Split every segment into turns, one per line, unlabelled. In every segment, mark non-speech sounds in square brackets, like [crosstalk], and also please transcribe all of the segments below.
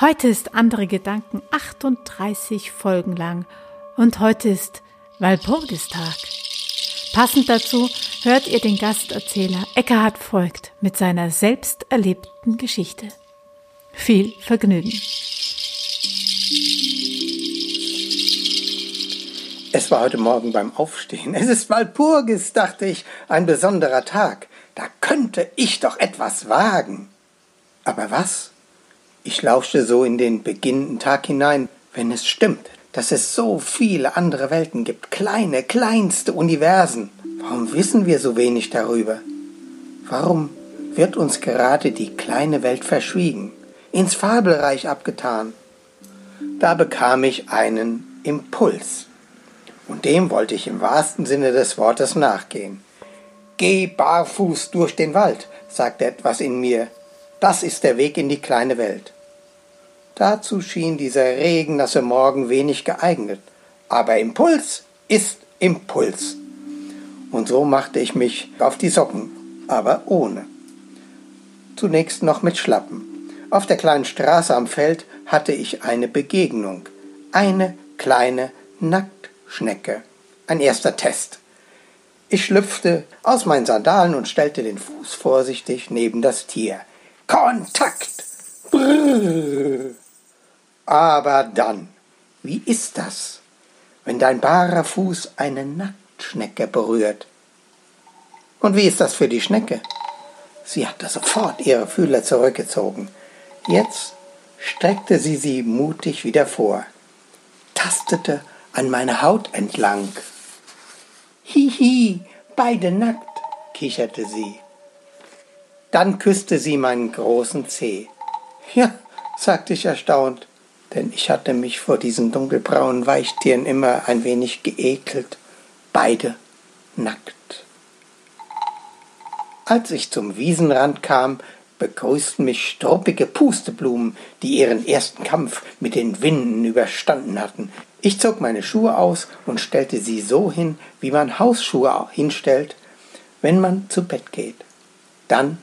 Heute ist andere Gedanken 38 Folgen lang und heute ist Walpurgistag. Passend dazu hört ihr den Gasterzähler Eckhard Voigt mit seiner selbst erlebten Geschichte. Viel Vergnügen.
Es war heute Morgen beim Aufstehen. Es ist Walpurgis, dachte ich, ein besonderer Tag. Da könnte ich doch etwas wagen. Aber was? Ich lauschte so in den beginnenden Tag hinein, wenn es stimmt, dass es so viele andere Welten gibt, kleine, kleinste Universen. Warum wissen wir so wenig darüber? Warum wird uns gerade die kleine Welt verschwiegen, ins Fabelreich abgetan? Da bekam ich einen Impuls. Und dem wollte ich im wahrsten Sinne des Wortes nachgehen. Geh barfuß durch den Wald, sagte etwas in mir. Das ist der Weg in die kleine Welt. Dazu schien dieser regennasse Morgen wenig geeignet. Aber Impuls ist Impuls. Und so machte ich mich auf die Socken, aber ohne. Zunächst noch mit Schlappen. Auf der kleinen Straße am Feld hatte ich eine Begegnung. Eine kleine Nacktschnecke. Ein erster Test. Ich schlüpfte aus meinen Sandalen und stellte den Fuß vorsichtig neben das Tier. Kontakt! Brrr. Aber dann, wie ist das, wenn dein barer Fuß eine Nacktschnecke Schnecke berührt. Und wie ist das für die Schnecke? Sie hatte sofort ihre Fühler zurückgezogen. Jetzt streckte sie sie mutig wieder vor, tastete an meine Haut entlang. Hihi, beide nackt, kicherte sie. Dann küsste sie meinen großen Zeh. Ja, sagte ich erstaunt, denn ich hatte mich vor diesen dunkelbraunen Weichtieren immer ein wenig geekelt beide nackt. Als ich zum Wiesenrand kam, begrüßten mich struppige Pusteblumen, die ihren ersten Kampf mit den Winden überstanden hatten. Ich zog meine Schuhe aus und stellte sie so hin, wie man Hausschuhe hinstellt, wenn man zu Bett geht. Dann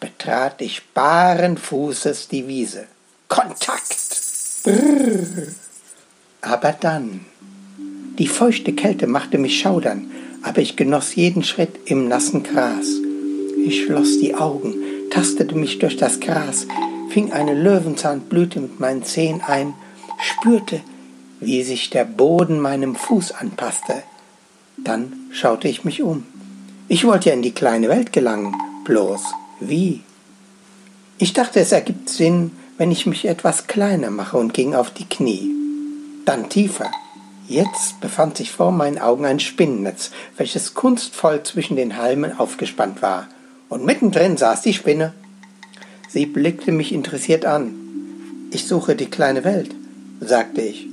betrat ich baren Fußes die Wiese. Kontakt! Brrr. Aber dann die feuchte Kälte machte mich schaudern, aber ich genoss jeden Schritt im nassen Gras. Ich schloss die Augen, tastete mich durch das Gras, fing eine Löwenzahnblüte mit meinen Zehen ein, spürte, wie sich der Boden meinem Fuß anpasste. Dann schaute ich mich um. Ich wollte ja in die kleine Welt gelangen, bloß wie? Ich dachte, es ergibt Sinn, wenn ich mich etwas kleiner mache und ging auf die Knie. Dann tiefer. Jetzt befand sich vor meinen Augen ein Spinnennetz, welches kunstvoll zwischen den Halmen aufgespannt war. Und mittendrin saß die Spinne. Sie blickte mich interessiert an. Ich suche die kleine Welt, sagte ich.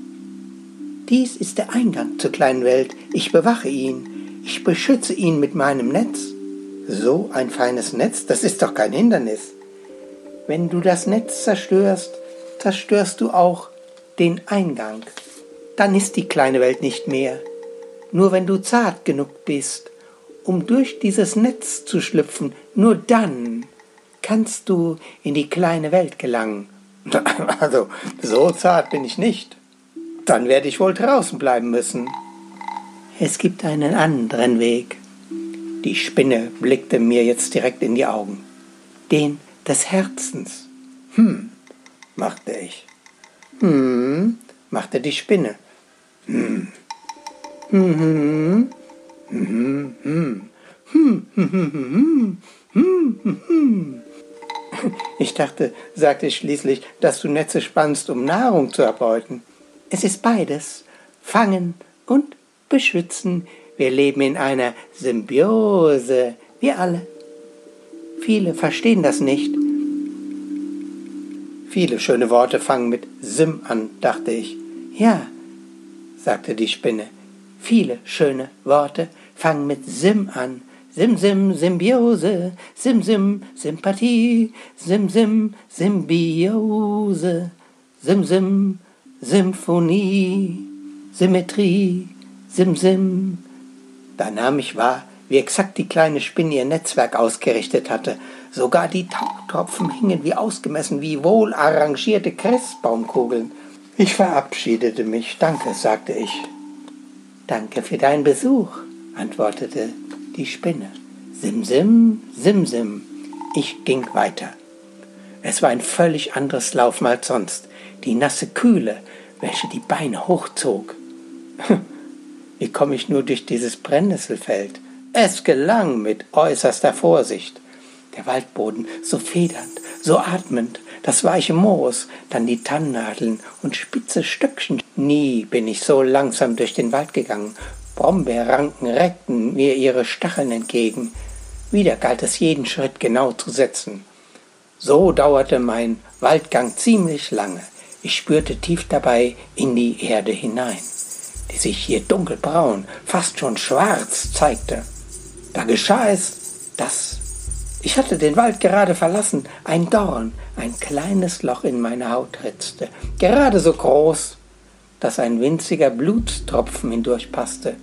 Dies ist der Eingang zur kleinen Welt. Ich bewache ihn. Ich beschütze ihn mit meinem Netz. So ein feines Netz, das ist doch kein Hindernis. Wenn du das Netz zerstörst, zerstörst du auch den Eingang dann ist die kleine Welt nicht mehr. Nur wenn du zart genug bist, um durch dieses Netz zu schlüpfen, nur dann kannst du in die kleine Welt gelangen. [laughs] Also, so zart bin ich nicht. Dann werde ich wohl draußen bleiben müssen. Es gibt einen anderen Weg. Die Spinne blickte mir jetzt direkt in die Augen. Den des Herzens. Hm, machte ich. Hm, machte die Spinne. Hm. Ich dachte, sagte ich schließlich, dass du Netze spannst, um Nahrung zu erbeuten. Es ist beides. Fangen und beschützen. Wir leben in einer Symbiose. Wir alle. Viele verstehen das nicht. Viele schöne Worte fangen mit Sim an, dachte ich. Ja, sagte die Spinne. Viele schöne Worte fangen mit Sim an. Sim, Sim, Symbiose, Sim, Sim, Sympathie, Sim, Sim, Symbiose, Sim, Sim, Symphonie, Symmetrie, Sim, Sim. Da nahm ich wahr, wie exakt die kleine Spinne ihr Netzwerk ausgerichtet hatte. Sogar die Tautropfen hingen wie ausgemessen, wie wohl arrangierte Christbaumkugeln. Ich verabschiedete mich. Danke, sagte ich. Danke für deinen Besuch, antwortete die Spinne. Simsim, simsim. Ich ging weiter. Es war ein völlig anderes Laufen als sonst. Die nasse Kühle, welche die Beine hochzog. [laughs] Wie komme ich nur durch dieses Brennnesselfeld? Es gelang mit äußerster Vorsicht. Der Waldboden so federnd, so atmend, das weiche Moos, dann die Tannennadeln und spitze Stöckchen. Nie bin ich so langsam durch den Wald gegangen. Brombeerranken reckten mir ihre Stacheln entgegen. Wieder galt es jeden Schritt genau zu setzen. So dauerte mein Waldgang ziemlich lange. Ich spürte tief dabei in die Erde hinein, die sich hier dunkelbraun, fast schon schwarz zeigte. Da geschah es, dass ich hatte den Wald gerade verlassen, ein Dorn, ein kleines Loch in meine Haut ritzte, gerade so groß, dass ein winziger Blutstropfen hindurchpasste.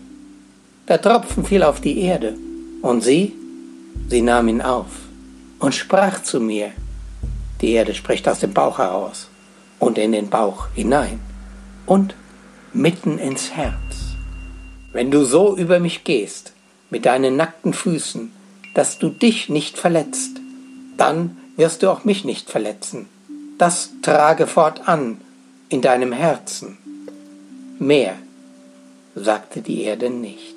Der Tropfen fiel auf die Erde, und sie, sie nahm ihn auf und sprach zu mir, die Erde spricht aus dem Bauch heraus und in den Bauch hinein und mitten ins Herz. Wenn du so über mich gehst, mit deinen nackten Füßen, dass du dich nicht verletzt, dann wirst du auch mich nicht verletzen. Das trage fortan in deinem Herzen. Mehr sagte die Erde nicht.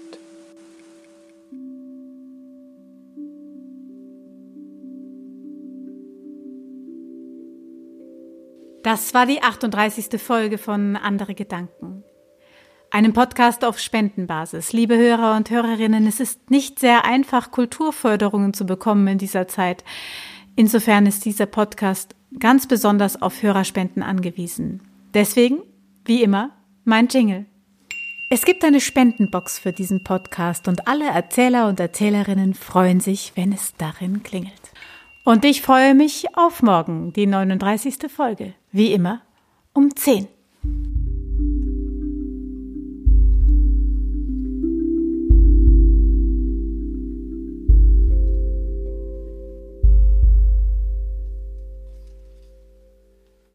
Das war die 38. Folge von Andere Gedanken. Einem Podcast auf Spendenbasis. Liebe Hörer und Hörerinnen, es ist nicht sehr einfach, Kulturförderungen zu bekommen in dieser Zeit. Insofern ist dieser Podcast ganz besonders auf Hörerspenden angewiesen. Deswegen, wie immer, mein Jingle. Es gibt eine Spendenbox für diesen Podcast und alle Erzähler und Erzählerinnen freuen sich, wenn es darin klingelt. Und ich freue mich auf morgen, die 39. Folge. Wie immer, um 10.